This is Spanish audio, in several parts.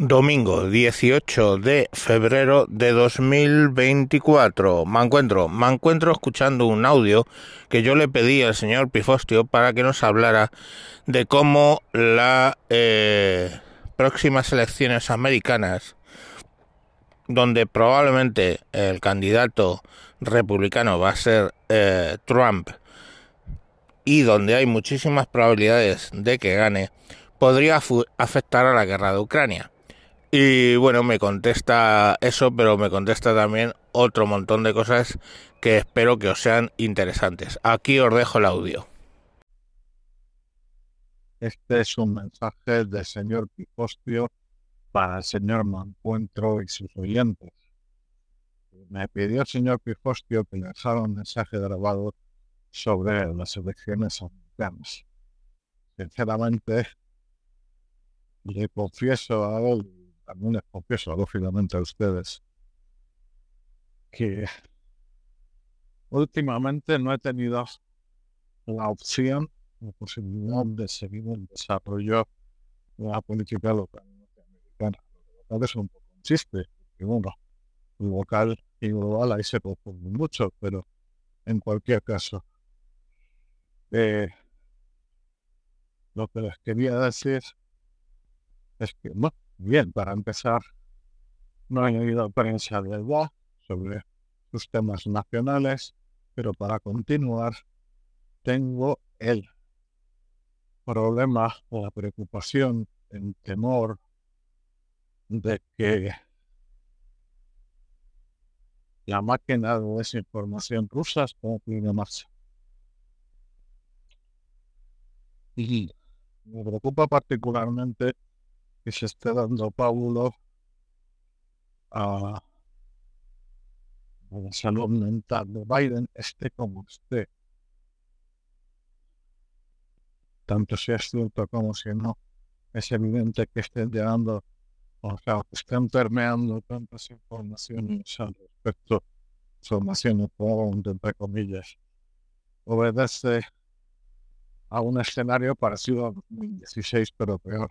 Domingo 18 de febrero de 2024. Me encuentro, me encuentro escuchando un audio que yo le pedí al señor Pifostio para que nos hablara de cómo las eh, próximas elecciones americanas, donde probablemente el candidato republicano va a ser eh, Trump y donde hay muchísimas probabilidades de que gane, podría afectar a la guerra de Ucrania. Y bueno, me contesta eso, pero me contesta también otro montón de cosas que espero que os sean interesantes. Aquí os dejo el audio. Este es un mensaje del señor Pifostio para el señor Mancuentro y sus oyentes. Me pidió el señor Pifostio que le dejara un mensaje grabado sobre las elecciones americanas. Sinceramente, le confieso a él también les confieso, lógicamente, a ustedes, que últimamente no he tenido la opción, la posibilidad de seguir el desarrollo de la política local norteamericana. Lo local es un poco chiste, porque bueno, local y global ahí se confunden mucho, pero en cualquier caso, eh, lo que les quería decir es que, bueno, Bien, para empezar, no he oído prensa de voz sobre sus temas nacionales, pero para continuar, tengo el problema o la preocupación, el temor de que la máquina de desinformación rusa está en marcha. Y me preocupa particularmente que se esté dando Paulo a, la salud mental de Biden, esté como esté. Tanto si es cierto como si no, es evidente que estén llegando, o sea, que estén permeando tantas informaciones al respecto, informaciones entre comillas, obedece a un escenario parecido a 2016, pero peor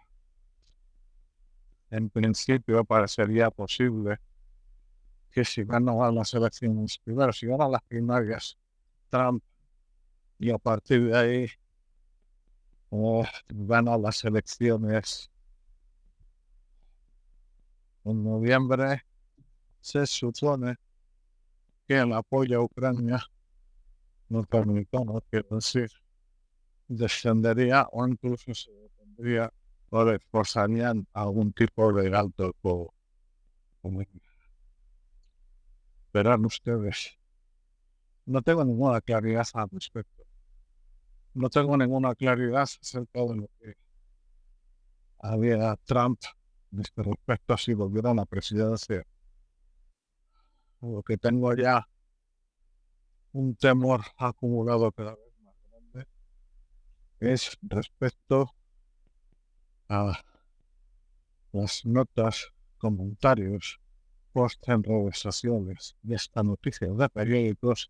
en principio parecería posible que si ganan las elecciones, primero si ganan las primarias Trump y a partir de ahí oh, ganan las elecciones en noviembre, se supone que el apoyo a Ucrania norteamericano, quiero decir, descendería o incluso se detendría o le forzarían algún tipo de alto como verán ustedes. No tengo ninguna claridad al respecto. No tengo ninguna claridad acerca de lo que había Trump este respecto si volviera a la presidencia. Lo que tengo ya un temor acumulado cada vez más grande es respecto a las notas, comentarios, posts en redes y esta noticia de periódicos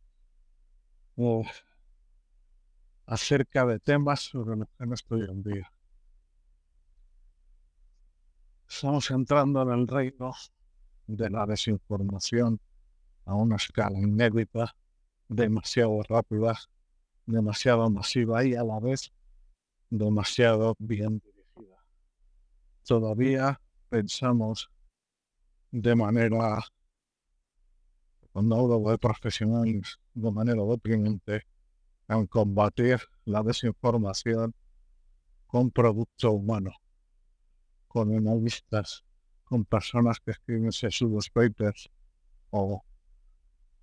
acerca de temas sobre los que no estoy en día. Estamos entrando en el reino de la desinformación a una escala inédita, demasiado rápida, demasiado masiva y a la vez demasiado bien todavía pensamos de manera, cuando hablo de profesionales, de manera deprimente en combatir la desinformación con producto humano, con analistas, con personas que escriben sus papers o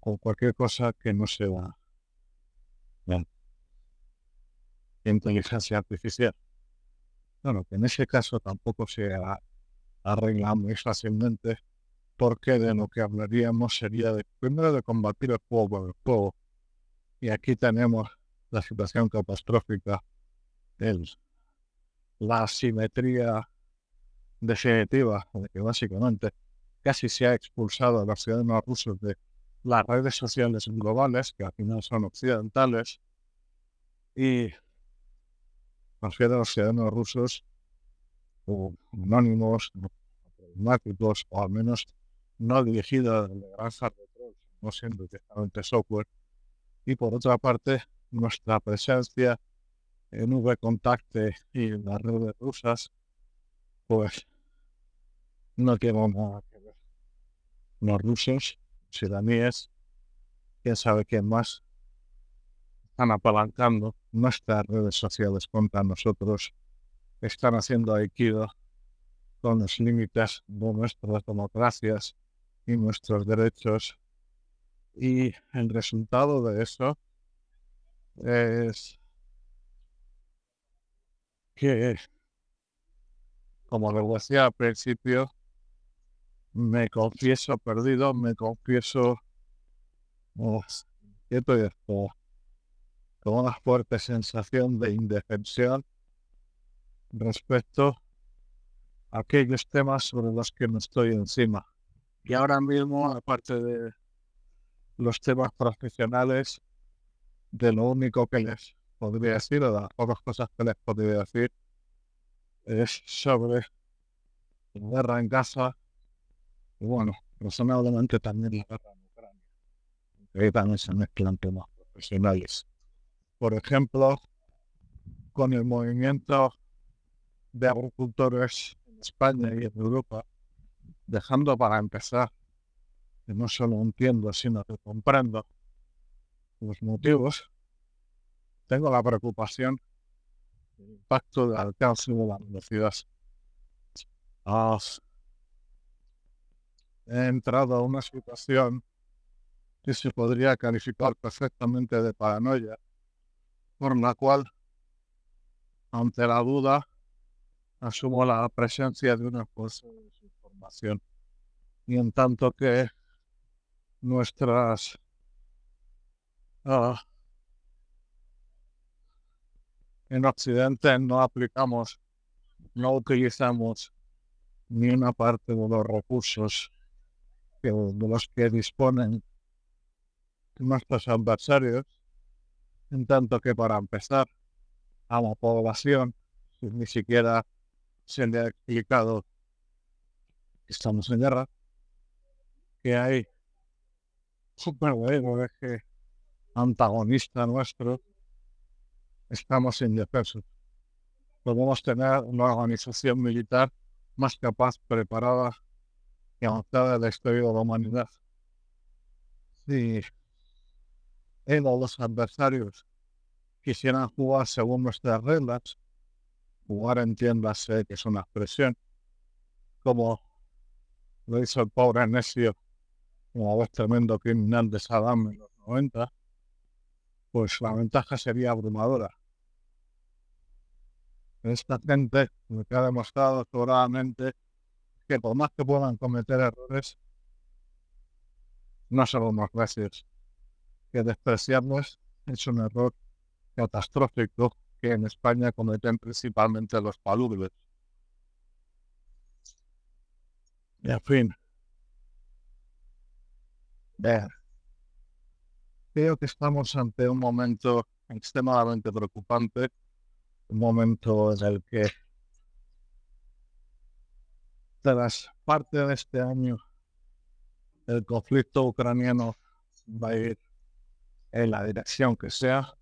con cualquier cosa que no sea inteligencia artificial. Bueno, que en ese caso tampoco se arregla muy fácilmente, porque de lo que hablaríamos sería primero de combatir el fuego con el fuego. Y aquí tenemos la situación catastrófica, el, la asimetría definitiva, de que básicamente casi se ha expulsado a los ciudadanos rusos de las redes sociales globales, que al final son occidentales, y refiero a los ciudadanos rusos o anónimos, informáticos, o al menos no dirigidos de trolls, no siendo directamente software. Y por otra parte, nuestra presencia en VContacte y en las redes rusas, pues no tiene nada que ver. Los rusos, iraníes, quién sabe quién más, están apalancando nuestras redes sociales contra nosotros, están haciendo aikido con los límites de nuestras democracias y nuestros derechos. Y el resultado de eso es que, como les decía al principio, me confieso perdido, me confieso oh, quieto y esto, con una fuerte sensación de indefensión respecto a aquellos temas sobre los que no estoy encima. Y ahora mismo, aparte de los temas profesionales, de lo único que les podría decir, o las pocas cosas que les podría decir, es sobre la guerra en Gaza y bueno, razonablemente también la guerra en Ucrania. Ahí también se mezclan temas profesionales. Por ejemplo, con el movimiento de agricultores en España y en Europa, dejando para empezar, que no solo entiendo, sino que comprendo los motivos, tengo la preocupación del impacto del alcance de la velocidad. Ah, he entrado a una situación que se podría calificar perfectamente de paranoia, por la cual, ante la duda, asumo la presencia de una fuerza de desinformación. Y en tanto que nuestras ah, en Occidente no aplicamos, no utilizamos ni una parte de los recursos de los que disponen nuestros adversarios, en tanto que para empezar a la población ni siquiera se le ha explicado que estamos en guerra, que hay un verdadero eje antagonista nuestro, estamos indefensos. Podemos tener una organización militar más capaz, preparada y avanzada de la historia de la humanidad. Si él o los adversarios quisieran jugar según nuestras reglas, jugar entiéndase que es una expresión, como lo hizo el pobre necio, como vez tremendo criminal de Saddam en los 90, pues la ventaja sería abrumadora. Esta gente lo que ha demostrado sobradamente que por más que puedan cometer errores, no son los gracias. Que despreciarlos es un error catastrófico que en España cometen principalmente los palúbrios. Y en fin. Ver. Creo que estamos ante un momento extremadamente preocupante, un momento en el que tras parte de este año el conflicto ucraniano va a ir en la dirección que sea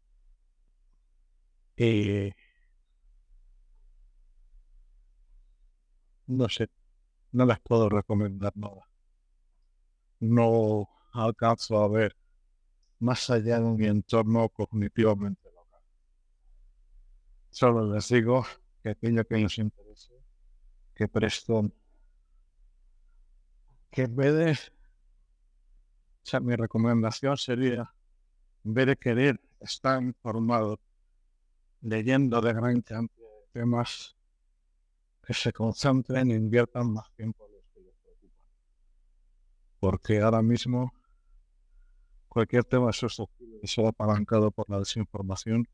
y no sé, no les puedo recomendar nada. No alcanzo a ver más allá de mi entorno cognitivamente local. Solo les digo que aquello que nos interese, que presto que en vez de, o sea, mi recomendación sería, en vez de querer estar informado, leyendo de gran cantidad de temas, que se concentren e inviertan más tiempo en los que les preocupan. Porque ahora mismo cualquier tema susceptible de ser apalancado por la desinformación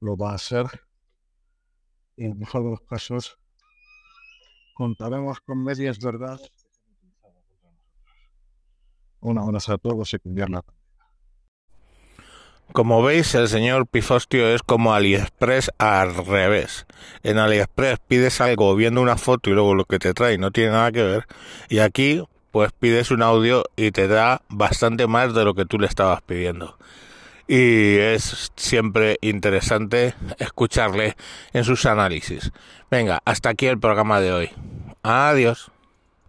lo va a ser. Y en el mejor de los casos contaremos con medias verdades una buena a todos y cuidarla. Como veis, el señor Pifostio es como AliExpress al revés. En AliExpress pides algo viendo una foto y luego lo que te trae no tiene nada que ver. Y aquí, pues pides un audio y te da bastante más de lo que tú le estabas pidiendo. Y es siempre interesante escucharle en sus análisis. Venga, hasta aquí el programa de hoy. Adiós.